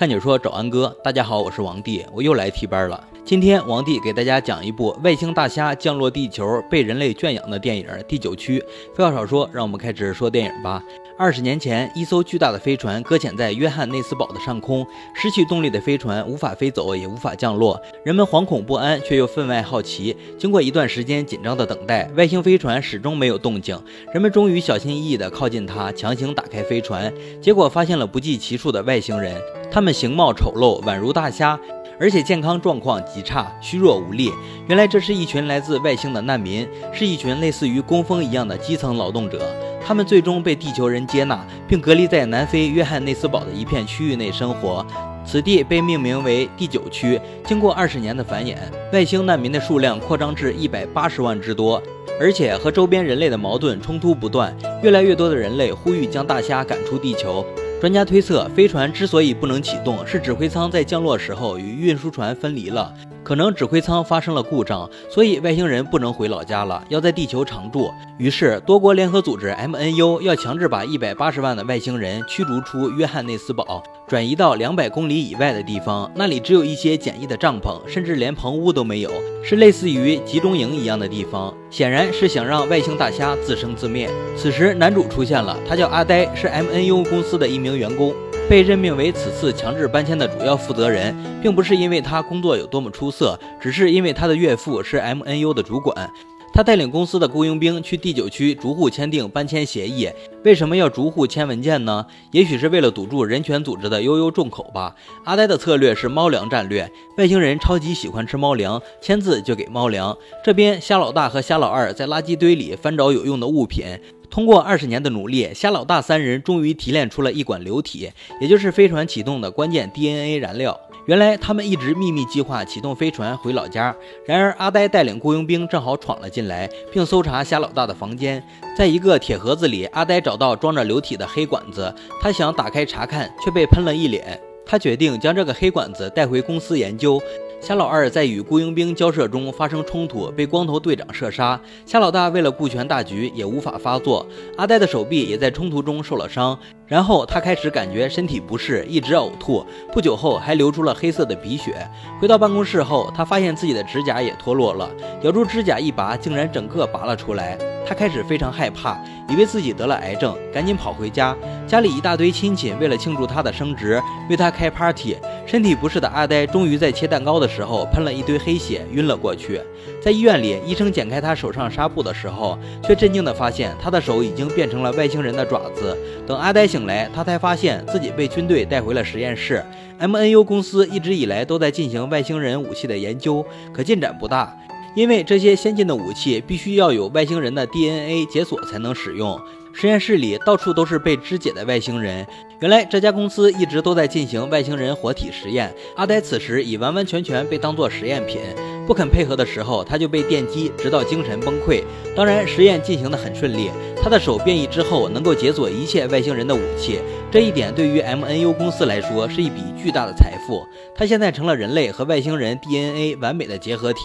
看解说找安哥，大家好，我是王帝，我又来替班了。今天王帝给大家讲一部外星大虾降落地球被人类圈养的电影《第九区》。废话少说，让我们开始说电影吧。二十年前，一艘巨大的飞船搁浅在约翰内斯堡的上空，失去动力的飞船无法飞走，也无法降落。人们惶恐不安，却又分外好奇。经过一段时间紧张的等待，外星飞船始终没有动静。人们终于小心翼翼地靠近它，强行打开飞船，结果发现了不计其数的外星人。他们形貌丑陋，宛如大虾，而且健康状况极差，虚弱无力。原来这是一群来自外星的难民，是一群类似于工蜂一样的基层劳动者。他们最终被地球人接纳，并隔离在南非约翰内斯堡的一片区域内生活。此地被命名为第九区。经过二十年的繁衍，外星难民的数量扩张至一百八十万之多，而且和周边人类的矛盾冲突不断。越来越多的人类呼吁将大虾赶出地球。专家推测，飞船之所以不能启动，是指挥舱在降落时候与运输船分离了。可能指挥舱发生了故障，所以外星人不能回老家了，要在地球常住。于是，多国联合组织 MNU 要强制把一百八十万的外星人驱逐出约翰内斯堡，转移到两百公里以外的地方，那里只有一些简易的帐篷，甚至连棚屋都没有，是类似于集中营一样的地方。显然是想让外星大虾自生自灭。此时，男主出现了，他叫阿呆，是 MNU 公司的一名员工。被任命为此次强制搬迁的主要负责人，并不是因为他工作有多么出色，只是因为他的岳父是 MNU 的主管。他带领公司的雇佣兵去第九区逐户签订搬迁协议。为什么要逐户签文件呢？也许是为了堵住人权组织的悠悠众口吧。阿呆的策略是猫粮战略，外星人超级喜欢吃猫粮，签字就给猫粮。这边虾老大和虾老二在垃圾堆里翻找有用的物品。通过二十年的努力，虾老大三人终于提炼出了一管流体，也就是飞船启动的关键 DNA 燃料。原来他们一直秘密计划启动飞船回老家，然而阿呆带领雇佣兵正好闯了进来，并搜查虾老大的房间。在一个铁盒子里，阿呆找到装着流体的黑管子，他想打开查看，却被喷了一脸。他决定将这个黑管子带回公司研究。虾老二在与雇佣兵交涉中发生冲突，被光头队长射杀。虾老大为了顾全大局，也无法发作。阿呆的手臂也在冲突中受了伤。然后他开始感觉身体不适，一直呕吐。不久后还流出了黑色的鼻血。回到办公室后，他发现自己的指甲也脱落了，咬住指甲一拔，竟然整个拔了出来。他开始非常害怕，以为自己得了癌症，赶紧跑回家。家里一大堆亲戚为了庆祝他的升职，为他开 party。身体不适的阿呆终于在切蛋糕的时候喷了一堆黑血，晕了过去。在医院里，医生剪开他手上纱布的时候，却震惊地发现他的手已经变成了外星人的爪子。等阿呆醒醒来，他才发现自己被军队带回了实验室。MNU 公司一直以来都在进行外星人武器的研究，可进展不大。因为这些先进的武器必须要有外星人的 DNA 解锁才能使用。实验室里到处都是被肢解的外星人。原来这家公司一直都在进行外星人活体实验。阿呆此时已完完全全被当作实验品。不肯配合的时候，他就被电击，直到精神崩溃。当然，实验进行的很顺利。他的手变异之后，能够解锁一切外星人的武器。这一点对于 MNU 公司来说是一笔巨大的财富。他现在成了人类和外星人 DNA 完美的结合体。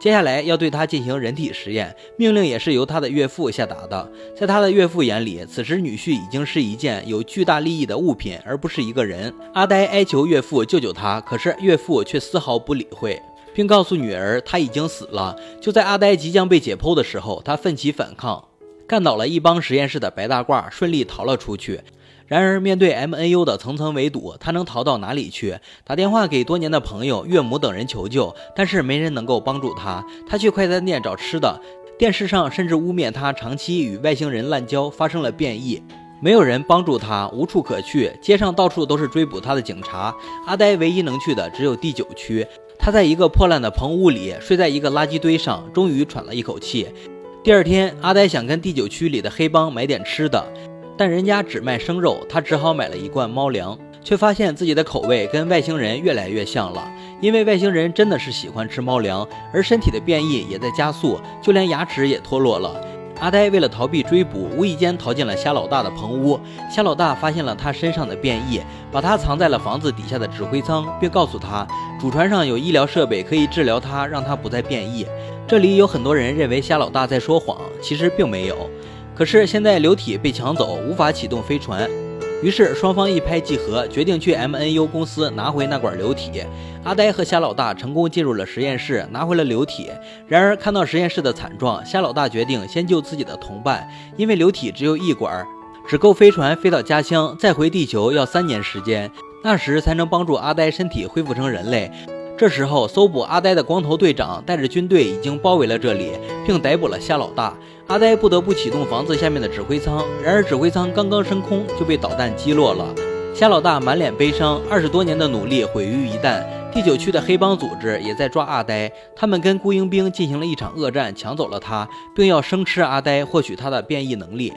接下来要对他进行人体实验，命令也是由他的岳父下达的。在他的岳父眼里，此时女婿已经是一件有巨大利益的物品，而不是一个人。阿呆哀求岳父救救他，可是岳父却丝毫不理会。并告诉女儿他已经死了。就在阿呆即将被解剖的时候，他奋起反抗，干倒了一帮实验室的白大褂，顺利逃了出去。然而，面对 MNU 的层层围堵，他能逃到哪里去？打电话给多年的朋友、岳母等人求救，但是没人能够帮助他。他去快餐店找吃的，电视上甚至污蔑他长期与外星人滥交，发生了变异。没有人帮助他，无处可去，街上到处都是追捕他的警察。阿呆唯一能去的只有第九区。他在一个破烂的棚屋里睡在一个垃圾堆上，终于喘了一口气。第二天，阿呆想跟第九区里的黑帮买点吃的，但人家只卖生肉，他只好买了一罐猫粮，却发现自己的口味跟外星人越来越像了。因为外星人真的是喜欢吃猫粮，而身体的变异也在加速，就连牙齿也脱落了。阿呆为了逃避追捕，无意间逃进了虾老大的棚屋。虾老大发现了他身上的变异，把他藏在了房子底下的指挥舱，并告诉他主船上有医疗设备可以治疗他，让他不再变异。这里有很多人认为虾老大在说谎，其实并没有。可是现在流体被抢走，无法启动飞船。于是双方一拍即合，决定去 MNU 公司拿回那管流体。阿呆和虾老大成功进入了实验室，拿回了流体。然而看到实验室的惨状，虾老大决定先救自己的同伴，因为流体只有一管，只够飞船飞到家乡，再回地球要三年时间，那时才能帮助阿呆身体恢复成人类。这时候，搜捕阿呆的光头队长带着军队已经包围了这里，并逮捕了虾老大。阿呆不得不启动房子下面的指挥舱，然而指挥舱刚刚升空就被导弹击落了。虾老大满脸悲伤，二十多年的努力毁于一旦。第九区的黑帮组织也在抓阿呆，他们跟雇佣兵进行了一场恶战，抢走了他，并要生吃阿呆，获取他的变异能力。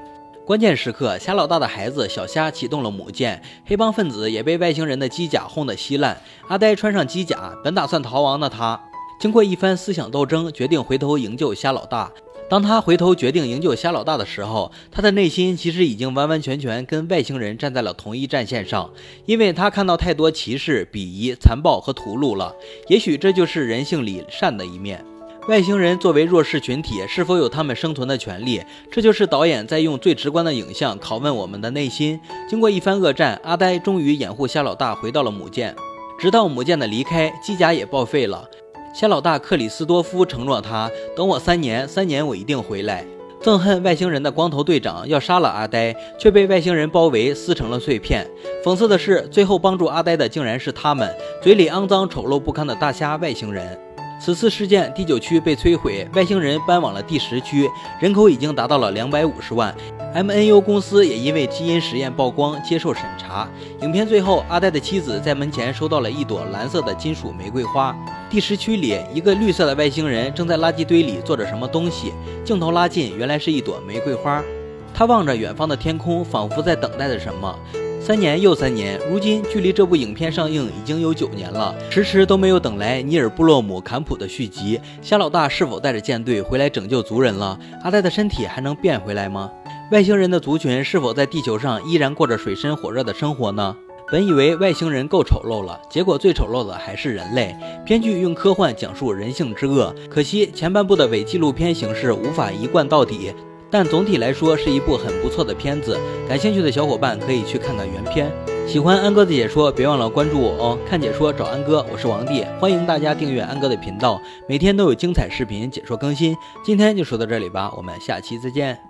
关键时刻，虾老大的孩子小虾启动了母舰，黑帮分子也被外星人的机甲轰得稀烂。阿呆穿上机甲，本打算逃亡的他，经过一番思想斗争，决定回头营救虾老大。当他回头决定营救虾老大的时候，他的内心其实已经完完全全跟外星人站在了同一战线上，因为他看到太多歧视、鄙夷、残暴和屠戮了。也许这就是人性里善的一面。外星人作为弱势群体，是否有他们生存的权利？这就是导演在用最直观的影像拷问我们的内心。经过一番恶战，阿呆终于掩护虾老大回到了母舰。直到母舰的离开，机甲也报废了。虾老大克里斯多夫承诺他，等我三年，三年我一定回来。憎恨外星人的光头队长要杀了阿呆，却被外星人包围，撕成了碎片。讽刺的是，最后帮助阿呆的竟然是他们，嘴里肮脏、丑陋不堪的大虾外星人。此次事件，第九区被摧毁，外星人搬往了第十区，人口已经达到了两百五十万。MNU 公司也因为基因实验曝光，接受审查。影片最后，阿呆的妻子在门前收到了一朵蓝色的金属玫瑰花。第十区里，一个绿色的外星人正在垃圾堆里做着什么东西，镜头拉近，原来是一朵玫瑰花。他望着远方的天空，仿佛在等待着什么。三年又三年，如今距离这部影片上映已经有九年了，迟迟都没有等来尼尔布洛姆坎普的续集。虾老大是否带着舰队回来拯救族人了？阿呆的身体还能变回来吗？外星人的族群是否在地球上依然过着水深火热的生活呢？本以为外星人够丑陋了，结果最丑陋的还是人类。编剧用科幻讲述人性之恶，可惜前半部的伪纪录片形式无法一贯到底。但总体来说是一部很不错的片子，感兴趣的小伙伴可以去看看原片。喜欢安哥的解说，别忘了关注我哦！看解说找安哥，我是王帝，欢迎大家订阅安哥的频道，每天都有精彩视频解说更新。今天就说到这里吧，我们下期再见。